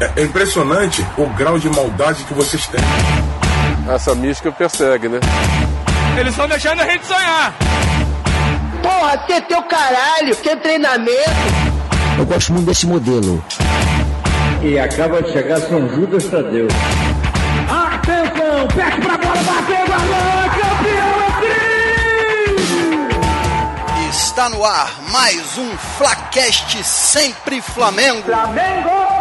É, é impressionante o grau de maldade que vocês têm. Essa mística persegue, né? Eles estão deixando a gente sonhar. Porra, ter teu caralho, que treinamento. Eu gosto muito desse modelo. E acaba de chegar São Judas Tadeu. Atenção, perde pra bola, bateu, gol, campeão é Está no ar mais um Flacast Sempre Flamengo. Flamengo!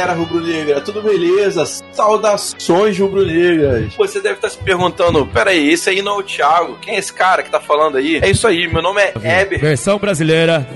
Galera rubro-negra, tudo beleza? Saudações rubro-negras! Você deve estar se perguntando: peraí, esse aí não é o Thiago? Quem é esse cara que tá falando aí? É isso aí, meu nome é Heber. Versão brasileira,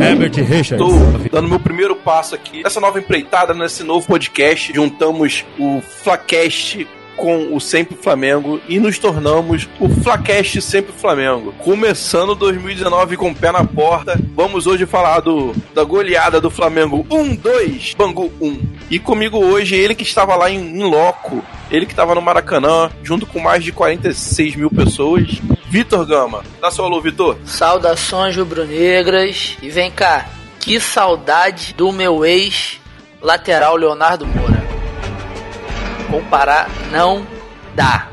Herbert Richards. Tô dando meu primeiro passo aqui nessa nova empreitada, nesse novo podcast. Juntamos o Flacast com o Sempre Flamengo e nos tornamos o Flacast Sempre Flamengo. Começando 2019 com o pé na porta, vamos hoje falar do, da goleada do Flamengo 1-2, Bangu 1. E comigo hoje, ele que estava lá em, em loco, ele que estava no Maracanã, junto com mais de 46 mil pessoas, Vitor Gama. Dá seu alô, Vitor. Saudações rubro-negras. E vem cá, que saudade do meu ex lateral Leonardo Moura. Comparar não dá.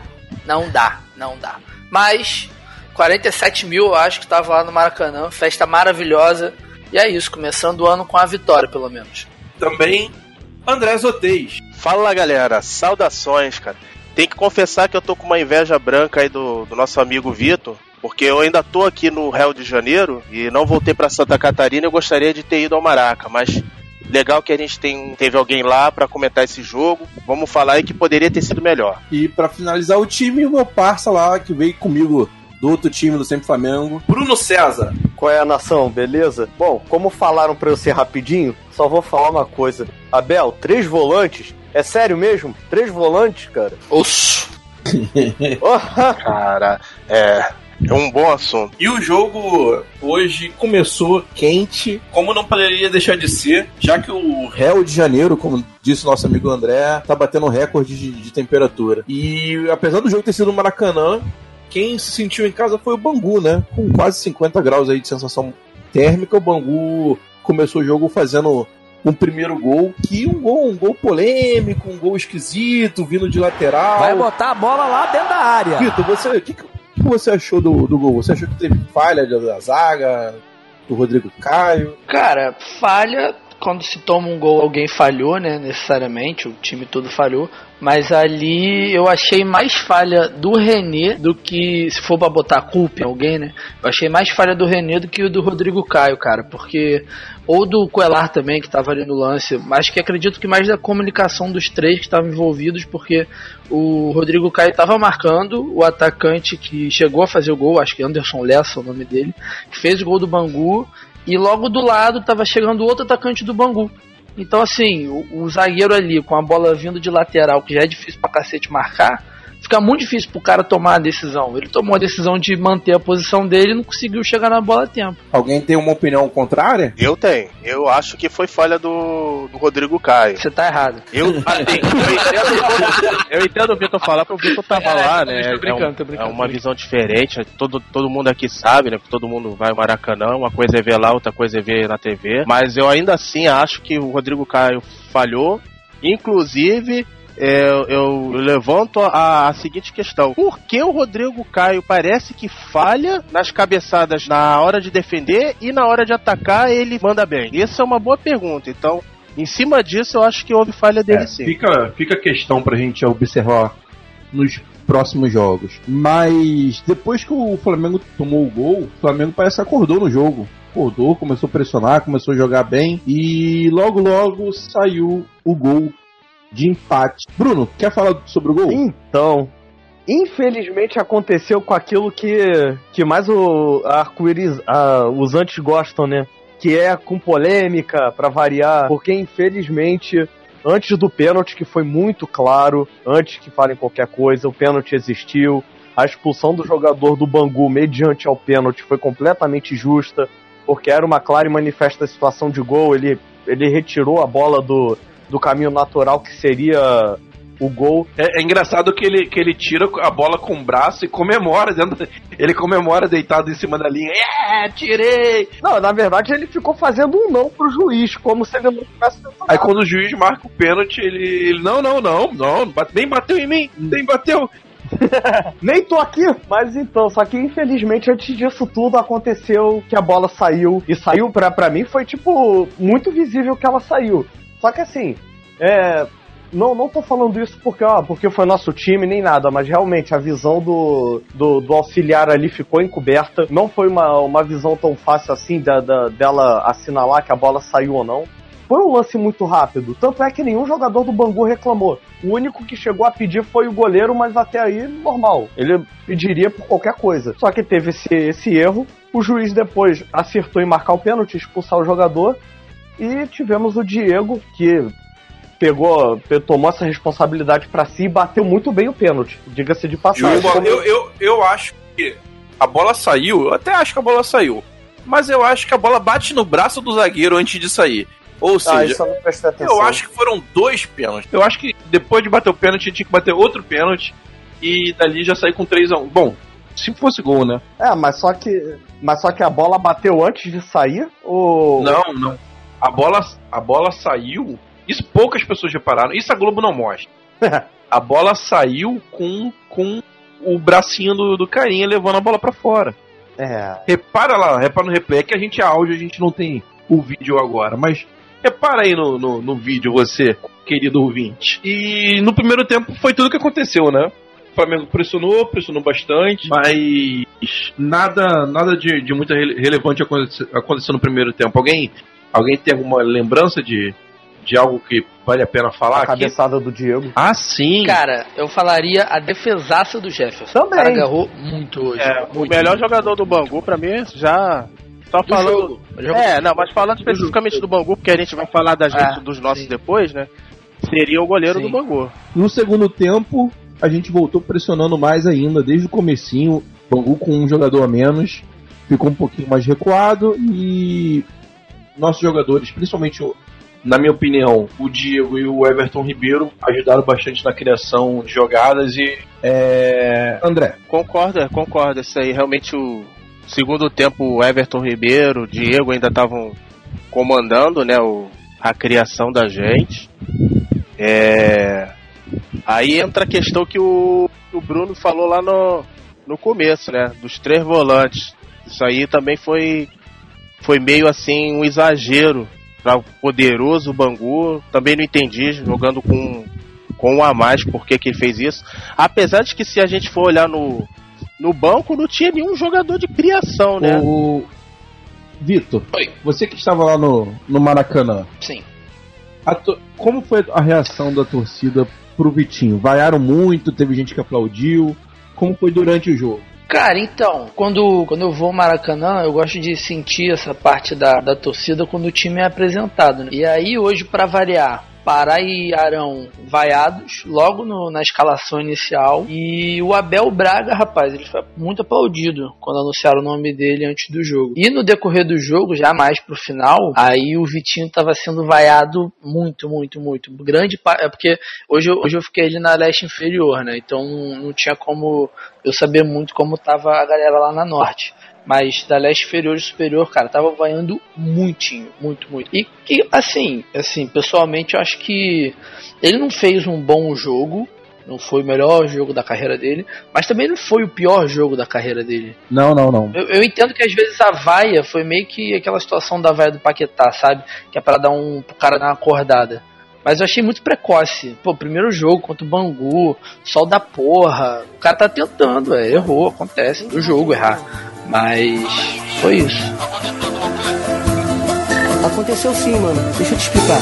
Não dá, não dá. Mas 47 mil eu acho que tava lá no Maracanã, festa maravilhosa. E é isso, começando o ano com a vitória, pelo menos. Também André Zotez. Fala galera, saudações, cara. Tem que confessar que eu tô com uma inveja branca aí do, do nosso amigo Vitor, porque eu ainda tô aqui no Rio de Janeiro e não voltei para Santa Catarina. Eu gostaria de ter ido ao Maraca, mas legal que a gente tem, teve alguém lá para comentar esse jogo. Vamos falar aí que poderia ter sido melhor. E para finalizar o time, o meu parça lá que veio comigo do outro time do Sempre Flamengo, Bruno César. Qual é a nação, beleza? Bom, como falaram pra eu ser rapidinho, só vou falar uma coisa. Abel, três volantes? É sério mesmo? Três volantes, cara? Osso! Cara, é. É um bom assunto. E o jogo hoje começou quente, como não poderia deixar de ser, já que o Rio de Janeiro, como disse o nosso amigo André, tá batendo um recorde de, de temperatura. E apesar do jogo ter sido no Maracanã, quem se sentiu em casa foi o Bangu, né? Com quase 50 graus aí de sensação térmica, o Bangu começou o jogo fazendo um primeiro gol, que um gol, um gol polêmico, um gol esquisito, vindo de lateral. Vai botar a bola lá dentro da área. Vitor, você, o que, que você achou do, do gol? Você achou que teve falha da zaga, do Rodrigo Caio? Cara, falha quando se toma um gol, alguém falhou, né? Necessariamente, o time todo falhou. Mas ali eu achei mais falha do René do que, se for pra botar culpa em alguém, né? Eu achei mais falha do René do que o do Rodrigo Caio, cara. Porque. Ou do Coelar também, que tava ali no lance. Mas que acredito que mais da comunicação dos três que estavam envolvidos, porque o Rodrigo Caio tava marcando o atacante que chegou a fazer o gol, acho que Anderson Lessa é o nome dele, que fez o gol do Bangu. E logo do lado tava chegando outro atacante do Bangu. Então, assim, o, o, zagueiro ali com a bola vindo de lateral, que já é difícil pra cacete marcar, fica muito difícil pro cara tomar a decisão. Ele tomou a decisão de manter a posição dele e não conseguiu chegar na bola a tempo. Alguém tem uma opinião contrária? Eu tenho. Eu acho que foi falha do, do Rodrigo Caio. Você tá errado. Eu, assim, eu entendo, eu entendo o Vitor falar, porque o Vitor tava É, lá, tô né? brincando, é, um- tô brincando, é uma visão diferente. Todo, todo mundo aqui sabe, né? Todo mundo vai ao Maracanã. Uma coisa é ver lá, outra coisa é ver na TV. Mas eu ainda assim acho que o Rodrigo Caio falhou. Inclusive, é, eu, eu levanto a, a seguinte questão: por que o Rodrigo Caio parece que falha nas cabeçadas na hora de defender e na hora de atacar ele manda bem? Essa é uma boa pergunta. Então, em cima disso, eu acho que houve falha dele É, sim. fica, fica a questão pra gente observar nos próximos jogos. Mas depois que o Flamengo tomou o gol, o Flamengo parece que acordou no jogo. Acordou, começou a pressionar, começou a jogar bem e logo logo saiu o gol de empate. Bruno, quer falar sobre o gol? Então, infelizmente aconteceu com aquilo que, que mais o arco-íris, os antes gostam, né? Que é com polêmica, pra variar, porque infelizmente, antes do pênalti, que foi muito claro, antes que falem qualquer coisa, o pênalti existiu. a expulsão do jogador do Bangu mediante ao pênalti foi completamente justa, porque era uma clara e manifesta situação de gol. Ele, ele retirou a bola do, do caminho natural que seria o gol. É, é, engraçado que ele, que ele tira a bola com o braço e comemora. Dentro, ele comemora deitado em cima da linha. É, tirei! Não, na verdade ele ficou fazendo um não pro juiz, como se ele não tivesse Aí quando o juiz marca o pênalti, ele, ele não, não, não, não, nem bateu em mim, nem bateu. Nem tô aqui! Mas então, só que infelizmente antes disso tudo aconteceu que a bola saiu. E saiu pra, pra mim foi tipo muito visível que ela saiu. Só que assim, é, não, não tô falando isso porque, ó, porque foi nosso time nem nada, mas realmente a visão do, do, do auxiliar ali ficou encoberta. Não foi uma, uma visão tão fácil assim da, da, dela assinalar que a bola saiu ou não. Foi um lance muito rápido, tanto é que nenhum jogador do Bangu reclamou. O único que chegou a pedir foi o goleiro, mas até aí normal. Ele pediria por qualquer coisa. Só que teve esse, esse erro. O juiz depois acertou em marcar o pênalti, expulsar o jogador. E tivemos o Diego, que pegou, tomou essa responsabilidade para si e bateu muito bem o pênalti, diga-se de passagem. Eu, eu, eu, eu acho que a bola saiu, eu até acho que a bola saiu, mas eu acho que a bola bate no braço do zagueiro antes de sair. Ou ah, seja, eu, eu acho que foram dois pênaltis. Eu acho que depois de bater o pênalti, tinha que bater outro pênalti e dali já sair com 3 a 1 Bom, se fosse gol, né? É, mas só que. Mas só que a bola bateu antes de sair? Ou. Não, não. A bola, a bola saiu isso poucas pessoas repararam. Isso a Globo não mostra. a bola saiu com, com o bracinho do, do carinha levando a bola para fora. É. Repara lá, repara no replay. É que a gente é áudio, a gente não tem o vídeo agora, mas repara aí no, no, no vídeo, você, querido ouvinte. E no primeiro tempo foi tudo que aconteceu, né? O Flamengo pressionou, pressionou bastante, mas nada nada de, de muito relevante aconteceu, aconteceu no primeiro tempo. Alguém, alguém tem alguma lembrança de, de algo que vale a pena falar a aqui? cabeçada do Diego. Ah, sim. Cara, eu falaria a defesaça do Jefferson. Também. O cara agarrou muito hoje. É, muito, o melhor muito. jogador do Bangu, pra mim, já... Só falando... Jogo. É, não, mas falando especificamente do Bangu, porque a gente vai falar da gente, ah, dos nossos sim. depois, né? Seria o goleiro sim. do Bangu. No segundo tempo, a gente voltou pressionando mais ainda, desde o comecinho, Bangu com um jogador a menos, ficou um pouquinho mais recuado e nossos jogadores, principalmente o na minha opinião, o Diego e o Everton Ribeiro ajudaram bastante na criação de jogadas e. É... André. Concorda, concorda. Isso aí realmente o segundo tempo o Everton Ribeiro, o Diego ainda estavam comandando né, o, a criação da gente. É... Aí entra a questão que o, o Bruno falou lá no, no começo, né? Dos três volantes. Isso aí também foi, foi meio assim um exagero para o poderoso Bangu. Também não entendi, jogando com, com um a mais, por que, ele fez isso. Apesar de que se a gente for olhar no, no banco, não tinha nenhum jogador de criação, né? O... Vitor, você que estava lá no, no Maracanã. Sim. To... Como foi a reação da torcida pro Vitinho? Vaiaram muito, teve gente que aplaudiu. Como foi durante o jogo? Cara, então, quando, quando eu vou ao Maracanã, eu gosto de sentir essa parte da, da torcida quando o time é apresentado. Né? E aí, hoje, para variar, Pará e Arão vaiados logo no, na escalação inicial. E o Abel Braga, rapaz, ele foi muito aplaudido quando anunciaram o nome dele antes do jogo. E no decorrer do jogo, já mais pro final, aí o Vitinho tava sendo vaiado muito, muito, muito. Grande é porque hoje, hoje eu fiquei ali na leste inferior, né? Então não, não tinha como eu saber muito como tava a galera lá na norte. Mas da leste inferior e superior, cara, tava vaiando muitinho, muito, muito. E que, assim, assim, pessoalmente eu acho que ele não fez um bom jogo, não foi o melhor jogo da carreira dele, mas também não foi o pior jogo da carreira dele. Não, não, não. Eu, eu entendo que às vezes a vaia foi meio que aquela situação da vaia do Paquetá, sabe? Que é para dar um pro cara dar uma acordada. Mas eu achei muito precoce. Pô, primeiro jogo contra o Bangu, sol da porra. O cara tá tentando, é, errou, acontece do jogo errar. Mas foi isso. Aconteceu sim, mano. Deixa eu te explicar.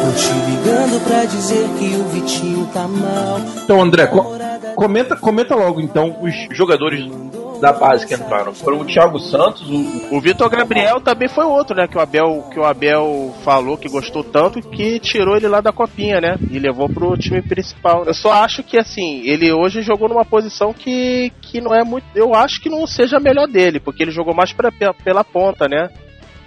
Tô te ligando pra dizer que o Vitinho tá mal. Então, André, co comenta, comenta logo então os jogadores da base que entraram. Foram o Thiago Santos, o, o Vitor Gabriel também foi outro, né? Que o Abel, que o Abel falou que gostou tanto que tirou ele lá da copinha, né? E levou pro time principal. Eu só acho que assim, ele hoje jogou numa posição que, que não é muito. Eu acho que não seja a melhor dele, porque ele jogou mais pra, pela ponta, né?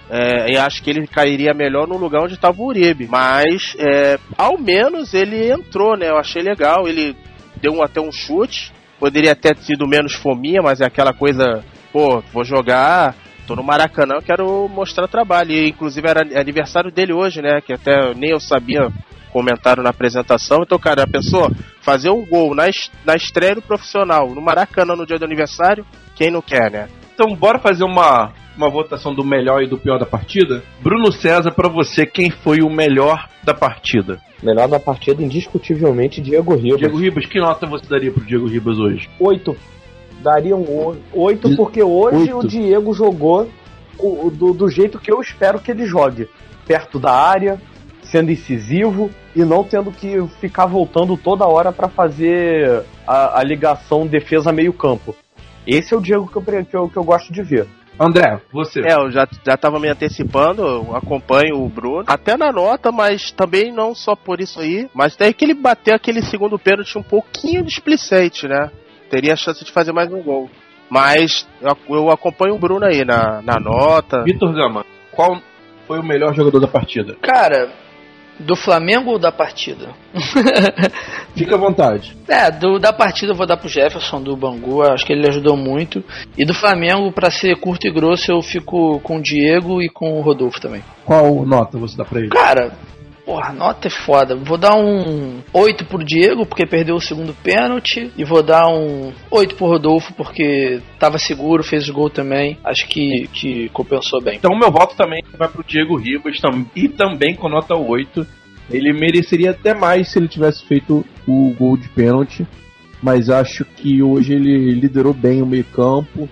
É, e acho que ele cairia melhor no lugar onde estava o Uribe. Mas, é, ao menos ele entrou, né? Eu achei legal. Ele deu até um chute. Poderia ter sido menos fominha, mas é aquela coisa, pô, vou jogar, tô no Maracanã, quero mostrar trabalho. E inclusive era aniversário dele hoje, né? Que até nem eu sabia, comentaram na apresentação. Então, cara, a pessoa fazer um gol na, na estreia do profissional, no Maracanã no dia do aniversário, quem não quer, né? Então, bora fazer uma, uma votação do melhor e do pior da partida? Bruno César, para você, quem foi o melhor da partida? Melhor da partida, indiscutivelmente, Diego Ribas. Diego Ribas, que nota você daria pro Diego Ribas hoje? Oito. Daria um oito, porque hoje Oito. o Diego jogou o, do, do jeito que eu espero que ele jogue. Perto da área, sendo incisivo e não tendo que ficar voltando toda hora para fazer a, a ligação defesa-meio-campo. Esse é o Diego que eu, que eu, que eu gosto de ver. André, você. É, eu já, já tava me antecipando, eu acompanho o Bruno. Até na nota, mas também não só por isso aí. Mas daí que ele bateu aquele segundo pênalti um pouquinho displicente, né? Teria a chance de fazer mais um gol. Mas eu, eu acompanho o Bruno aí na, na nota. Vitor Gama, qual foi o melhor jogador da partida? Cara, do Flamengo ou da partida? Fica à vontade. É, do, da partida eu vou dar pro Jefferson do Bangu, acho que ele ajudou muito. E do Flamengo, para ser curto e grosso, eu fico com o Diego e com o Rodolfo também. Qual nota você dá pra ele? Cara, Porra, nota é foda. Vou dar um 8 pro Diego, porque perdeu o segundo pênalti. E vou dar um 8 pro Rodolfo, porque tava seguro, fez o gol também. Acho que, que compensou bem. Então, meu voto também vai pro Diego Ribas e também com nota 8. Ele mereceria até mais se ele tivesse feito o gol de pênalti. Mas acho que hoje ele liderou bem o meio-campo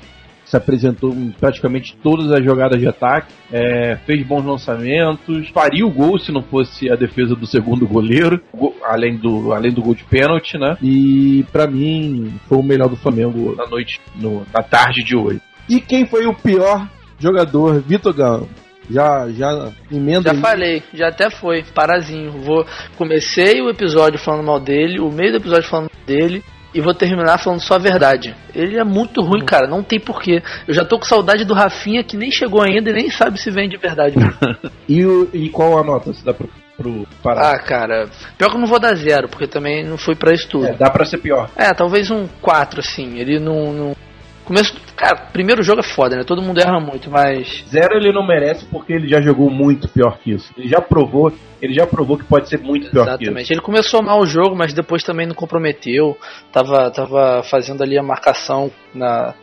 se apresentou em praticamente todas as jogadas de ataque, é, fez bons lançamentos, faria o gol se não fosse a defesa do segundo goleiro, além do, além do gol de pênalti, né? E para mim foi o melhor do Flamengo na noite, no, na tarde de hoje. E quem foi o pior jogador, Vitor Galo? Já, já emenda. Já aí. falei, já até foi. Parazinho. Vou comecei o episódio falando mal dele, o meio do episódio falando mal dele, e vou terminar falando só a verdade. Ele é muito ruim, uhum. cara, não tem porquê. Eu já tô com saudade do Rafinha que nem chegou ainda e nem sabe se vem de verdade. e, o, e qual a nota se dá pro, pro Pará? Ah, cara, pior que eu não vou dar zero, porque também não foi pra isso tudo. É, dá pra ser pior. É, talvez um 4, assim. Ele não, não Começo, cara, primeiro jogo é foda, né? Todo mundo erra muito, mas. Zero ele não merece porque ele já jogou muito pior que isso. Ele já provou, ele já provou que pode ser muito pior Exatamente. que isso. Exatamente. Ele começou mal o jogo, mas depois também não comprometeu. Tava, tava fazendo ali a marcação na,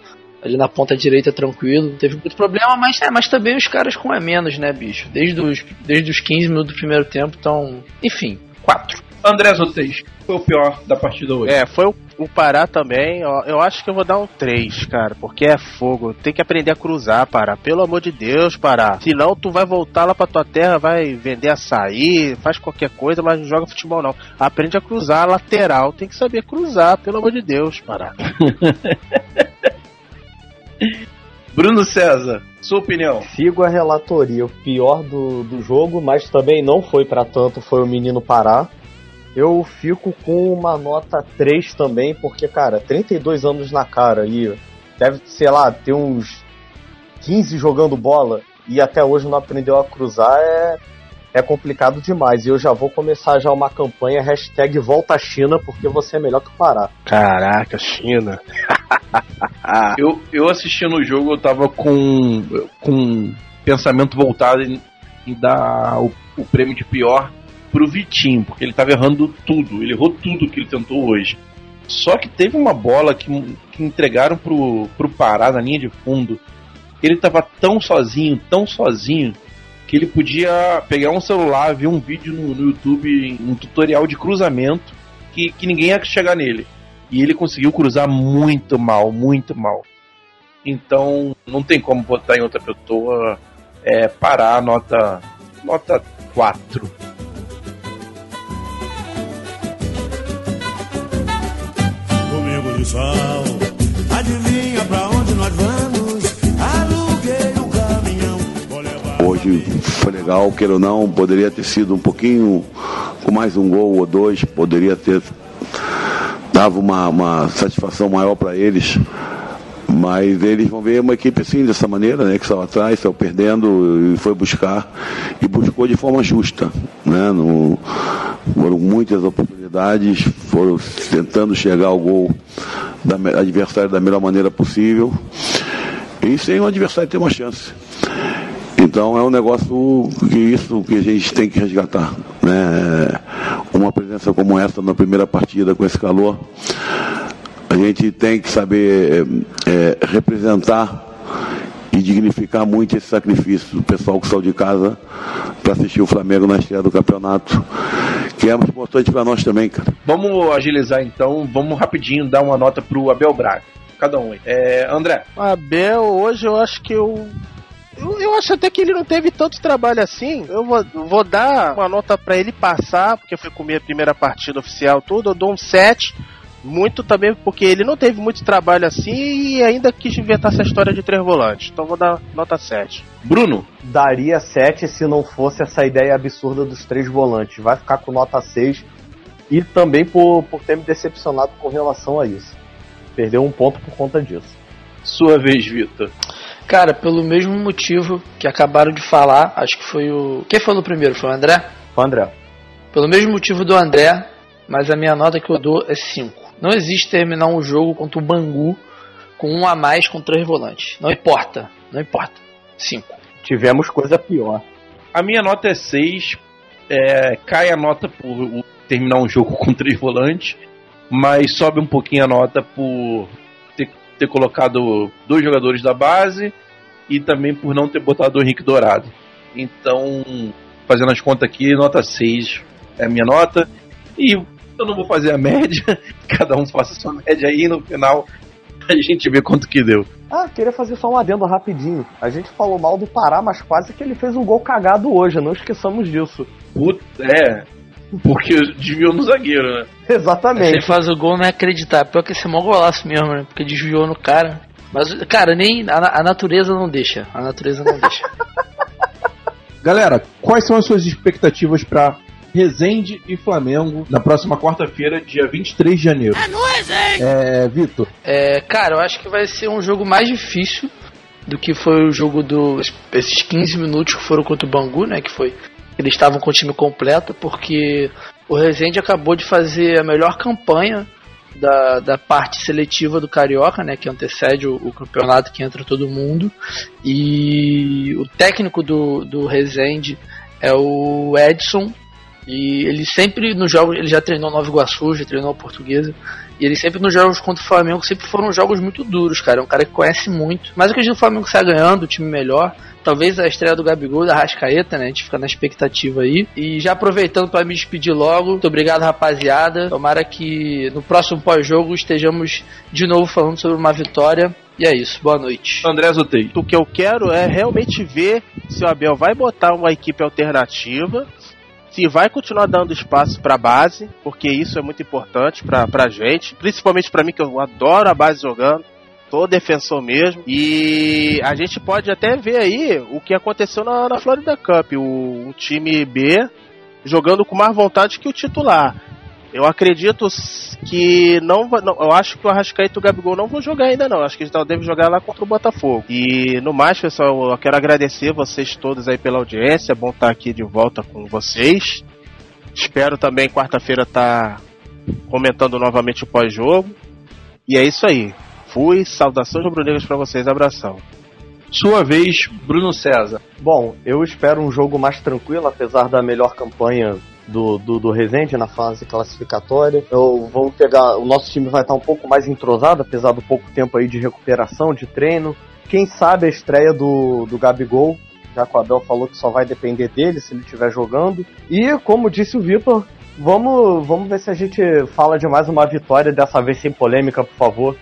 ali na ponta direita tranquilo. Teve muito problema, mas, é, mas também os caras com é menos, né, bicho? Desde os, desde os 15 minutos do primeiro tempo, então. Enfim, 4. André Zotez, foi o pior da partida hoje. É, foi o, o Pará também. Eu, eu acho que eu vou dar um 3, cara, porque é fogo. Tem que aprender a cruzar, Pará. Pelo amor de Deus, Pará. Senão tu vai voltar lá pra tua terra, vai vender açaí, faz qualquer coisa, mas não joga futebol não. Aprende a cruzar a lateral. Tem que saber cruzar, pelo amor de Deus, Pará. Bruno César, sua opinião? Sigo a relatoria. O pior do, do jogo, mas também não foi para tanto, foi o menino Pará. Eu fico com uma nota 3 também, porque, cara, 32 anos na cara e deve, sei lá, ter uns 15 jogando bola e até hoje não aprendeu a cruzar é, é complicado demais. E eu já vou começar já uma campanha hashtag Volta China, porque você é melhor que o Pará. Caraca, China. eu, eu assistindo o jogo, eu tava com, com pensamento voltado em, em dar o, o prêmio de pior pro Vitinho, porque ele tava errando tudo, ele errou tudo que ele tentou hoje. Só que teve uma bola que, que entregaram pro, pro Pará na linha de fundo. Ele tava tão sozinho, tão sozinho, que ele podia pegar um celular, ver um vídeo no, no YouTube, um tutorial de cruzamento, que, que ninguém ia chegar nele. E ele conseguiu cruzar muito mal, muito mal. Então não tem como botar em outra pessoa é, parar nota, nota 4. de sal. Adivinha pra onde nós vamos? Aluguei um caminhão. Hoje foi legal, queira ou não, poderia ter sido um pouquinho, com mais um gol ou dois, poderia ter dava uma, uma satisfação maior para eles. Mas eles vão ver uma equipe assim, dessa maneira, né? Que estava atrás, estava perdendo e foi buscar. E buscou de forma justa. Né? No, foram muitas oportunidades, foram tentando chegar ao gol da adversário da melhor maneira possível. E sem o adversário ter uma chance. Então é um negócio que isso que a gente tem que resgatar. Né? Uma presença como essa na primeira partida com esse calor a gente tem que saber é, representar e dignificar muito esse sacrifício do pessoal que saiu de casa para assistir o Flamengo na estreia do campeonato, que é muito importante para nós também, cara. Vamos agilizar então, vamos rapidinho dar uma nota pro Abel Braga. Cada um aí. É, André. Abel, hoje eu acho que eu eu, eu, acho até que ele não teve tanto trabalho assim. Eu vou, vou dar uma nota para ele passar, porque foi comer a primeira partida oficial, tudo. Eu dou um 7 muito também porque ele não teve muito trabalho assim e ainda quis inventar essa história de três volantes. Então vou dar nota 7. Bruno? Daria 7 se não fosse essa ideia absurda dos três volantes. Vai ficar com nota 6 e também por, por ter me decepcionado com relação a isso. Perdeu um ponto por conta disso. Sua vez, Vitor. Cara, pelo mesmo motivo que acabaram de falar, acho que foi o. Quem falou primeiro? Foi o André? Foi o André. Pelo mesmo motivo do André, mas a minha nota que eu dou é 5. Não existe terminar um jogo contra o Bangu com um a mais com três volantes. Não importa. Não importa. Cinco. Tivemos coisa pior. A minha nota é 6. É, cai a nota por terminar um jogo com três volantes, mas sobe um pouquinho a nota por ter, ter colocado dois jogadores da base e também por não ter botado o Henrique Dourado. Então, fazendo as contas aqui, nota 6 é a minha nota. E eu não vou fazer a média, cada um faça sua média aí no final a gente vê quanto que deu. Ah, queria fazer só um adendo rapidinho. A gente falou mal do Pará, mas quase que ele fez um gol cagado hoje, não esqueçamos disso. Puta, é. Porque desviou no zagueiro, né? Exatamente. Ele faz o gol não é acreditar. Pior que esse é mó golaço mesmo, né? Porque desviou no cara. Mas, cara, nem a, a natureza não deixa. A natureza não deixa. Galera, quais são as suas expectativas para Resende e Flamengo na próxima quarta-feira, dia 23 de janeiro. É nóis, hein? É, Vitor. É, cara, eu acho que vai ser um jogo mais difícil do que foi o jogo dos esses 15 minutos que foram contra o Bangu, né, que foi eles estavam com o time completo, porque o Resende acabou de fazer a melhor campanha da, da parte seletiva do Carioca, né, que antecede o, o, campeonato que entra todo mundo. E o técnico do, do Resende é o Edson, e ele sempre nos jogos, ele já treinou Nova Iguaçu, já treinou a Portuguesa, e ele sempre nos jogos contra o Flamengo sempre foram jogos muito duros, cara. É um cara que conhece muito. Mas eu acredito que o Flamengo sai ganhando, o time melhor. Talvez a estreia do Gabigol, da Rascaeta, né? A gente fica na expectativa aí. E já aproveitando para me despedir logo, muito obrigado, rapaziada. Tomara que no próximo pós-jogo estejamos de novo falando sobre uma vitória. E é isso, boa noite. André Zotei. O que eu quero é realmente ver se o Abel vai botar uma equipe alternativa se vai continuar dando espaço para a base, porque isso é muito importante para a gente, principalmente para mim que eu adoro a base jogando. Tô defensor mesmo. E a gente pode até ver aí o que aconteceu na, na Florida Cup. O, o time B jogando com mais vontade que o titular. Eu acredito que não, não, Eu acho que o Arrascaeta e o Gabigol não vão jogar ainda, não. Acho que eles devem jogar lá contra o Botafogo. E no mais, pessoal, eu quero agradecer vocês todos aí pela audiência. É bom estar aqui de volta com vocês. Espero também quarta-feira estar tá comentando novamente o pós-jogo. E é isso aí. Fui, saudações rubro-negras para vocês, abração. Sua vez, Bruno César. Bom, eu espero um jogo mais tranquilo, apesar da melhor campanha do, do, do Resende na fase classificatória. Eu, vou pegar, o nosso time vai estar um pouco mais entrosado, apesar do pouco tempo aí de recuperação, de treino. Quem sabe a estreia do, do Gabigol, já que o Abel falou que só vai depender dele se ele estiver jogando. E como disse o Vitor, vamos, vamos ver se a gente fala de mais uma vitória, dessa vez sem polêmica, por favor,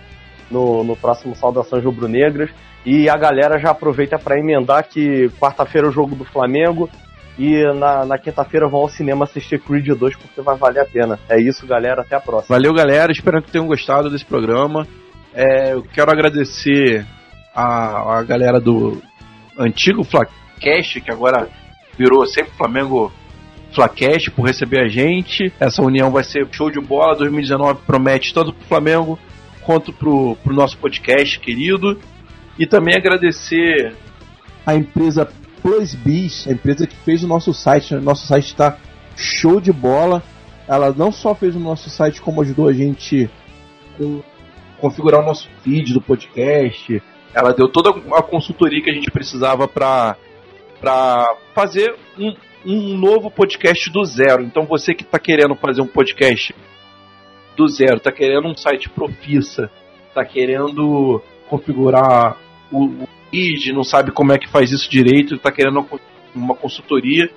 no, no próximo Saudações Rubro-Negras. E a galera já aproveita para emendar que quarta-feira é o jogo do Flamengo, e na, na quinta-feira vão ao cinema assistir Creed 2 porque vai valer a pena. É isso, galera. Até a próxima. Valeu, galera. Espero que tenham gostado desse programa. É, eu quero agradecer a, a galera do antigo Fla, Flacast, que agora virou sempre Flamengo Flacast, por receber a gente. Essa união vai ser show de bola. 2019 promete tanto pro Flamengo quanto pro, pro nosso podcast querido. E também agradecer a empresa Plus Biz, a empresa que fez o nosso site. O nosso site está show de bola. Ela não só fez o nosso site, como ajudou a gente com configurar o nosso feed do podcast. Ela deu toda a consultoria que a gente precisava para fazer um, um novo podcast do zero. Então você que está querendo fazer um podcast do zero, está querendo um site profissa, está querendo configurar o feed, não sabe como é que faz isso direito, está querendo uma consultoria,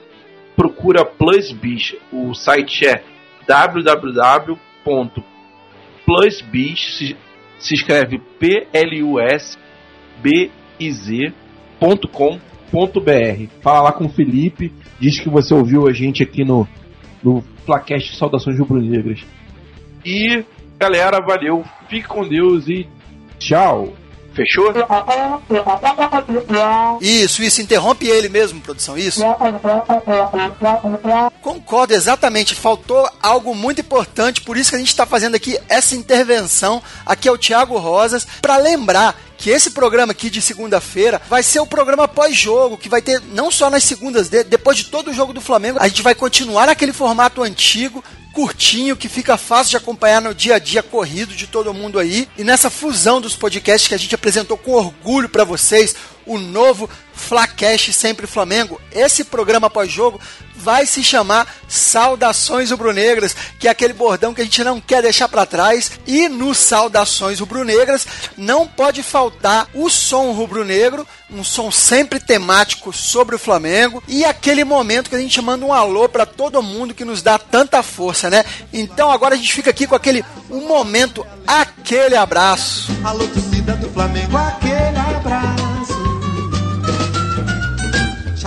procura PlusBiz. O site é www.plusbiz, se, se escreve P-L-U-S-B-I-Z.com.br. Fala lá com o Felipe, diz que você ouviu a gente aqui no, no Flacast Saudações Rubro-Negras. E, galera, valeu, fique com Deus e tchau! Fechou? Isso, isso, interrompe ele mesmo, produção, isso. Concordo, exatamente. Faltou algo muito importante, por isso que a gente está fazendo aqui essa intervenção. Aqui é o Thiago Rosas, para lembrar que esse programa aqui de segunda-feira vai ser o programa pós-jogo, que vai ter não só nas segundas, depois de todo o jogo do Flamengo, a gente vai continuar naquele formato antigo, curtinho, que fica fácil de acompanhar no dia a dia corrido de todo mundo aí. E nessa fusão dos podcasts que a gente apresentou com orgulho para vocês, o novo Flacast Sempre Flamengo. Esse programa pós-jogo vai se chamar Saudações Rubro-Negras, que é aquele bordão que a gente não quer deixar para trás. E no Saudações Rubro-Negras não pode faltar o som rubro-negro, um som sempre temático sobre o Flamengo e aquele momento que a gente manda um alô para todo mundo que nos dá tanta força, né? Então agora a gente fica aqui com aquele um momento, aquele abraço. Alô torcida do Flamengo,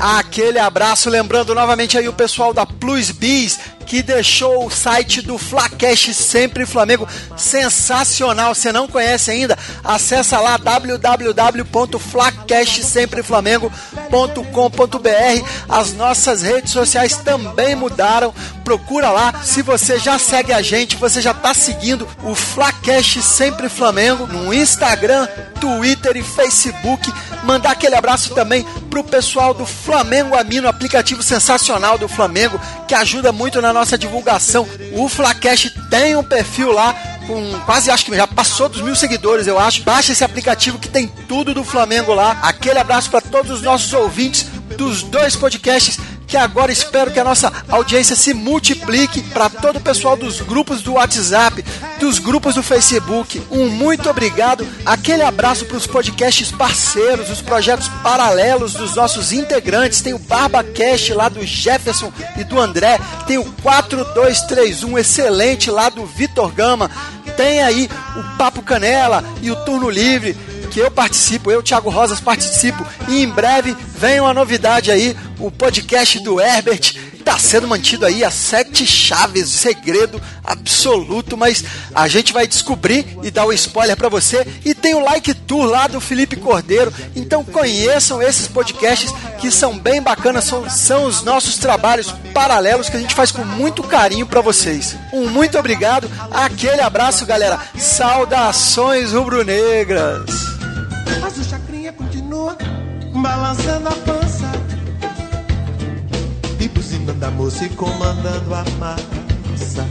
Aquele abraço, lembrando novamente aí o pessoal da Plus Bis que deixou o site do Flacast Sempre Flamengo sensacional. Você não conhece ainda? Acessa lá www.flacastsempreflamengo.com.br. As nossas redes sociais também mudaram. Procura lá. Se você já segue a gente, você já está seguindo o Flacast Sempre Flamengo no Instagram, Twitter e Facebook. Mandar aquele abraço também pro pessoal do Flamengo Amino, aplicativo sensacional do Flamengo que ajuda muito na nossa divulgação. O Flacast tem um perfil lá com quase acho que já passou dos mil seguidores, eu acho. Baixa esse aplicativo que tem tudo do Flamengo lá. Aquele abraço para todos os nossos ouvintes dos dois podcasts que agora espero que a nossa audiência se multiplique para todo o pessoal dos grupos do WhatsApp, dos grupos do Facebook. Um muito obrigado, aquele abraço para os podcasts parceiros, os projetos paralelos dos nossos integrantes. Tem o BarbaCast lá do Jefferson e do André, tem o 4231 excelente lá do Vitor Gama. Tem aí o Papo Canela e o Turno Livre que eu participo, eu, Thiago Rosas, participo. E em breve vem uma novidade aí, o podcast do Herbert. Está sendo mantido aí as sete chaves, segredo absoluto, mas a gente vai descobrir e dar o um spoiler para você. E tem o Like Tour lá do Felipe Cordeiro. Então conheçam esses podcasts que são bem bacanas, são, são os nossos trabalhos paralelos que a gente faz com muito carinho para vocês. Um muito obrigado, aquele abraço, galera. Saudações rubro-negras. Balançando a pança. E buzinando a moça e comandando a massa.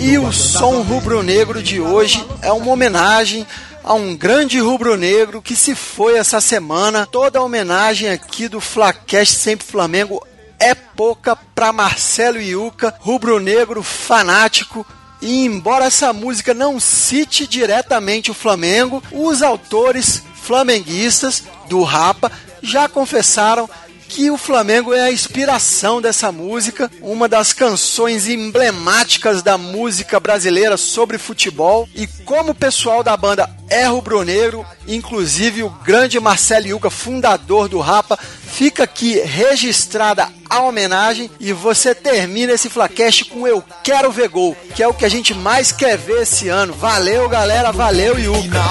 E, e o som rubro-negro de hoje é uma homenagem a um grande rubro-negro que se foi essa semana. Toda a homenagem aqui do Flacast Sempre Flamengo é pouca para Marcelo Iuca, rubro-negro fanático, e embora essa música não cite diretamente o Flamengo, os autores flamenguistas do Rapa já confessaram que o Flamengo é a inspiração dessa música, uma das canções emblemáticas da música brasileira sobre futebol. E como o pessoal da banda é rubro-negro, inclusive o grande Marcelo Yuca, fundador do Rapa, fica aqui registrada a homenagem e você termina esse Flacast com Eu Quero Ver Gol, que é o que a gente mais quer ver esse ano. Valeu, galera, valeu, Yuca.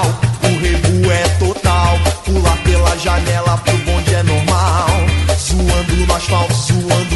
O rebu é total, pular pela janela pro asfalto suando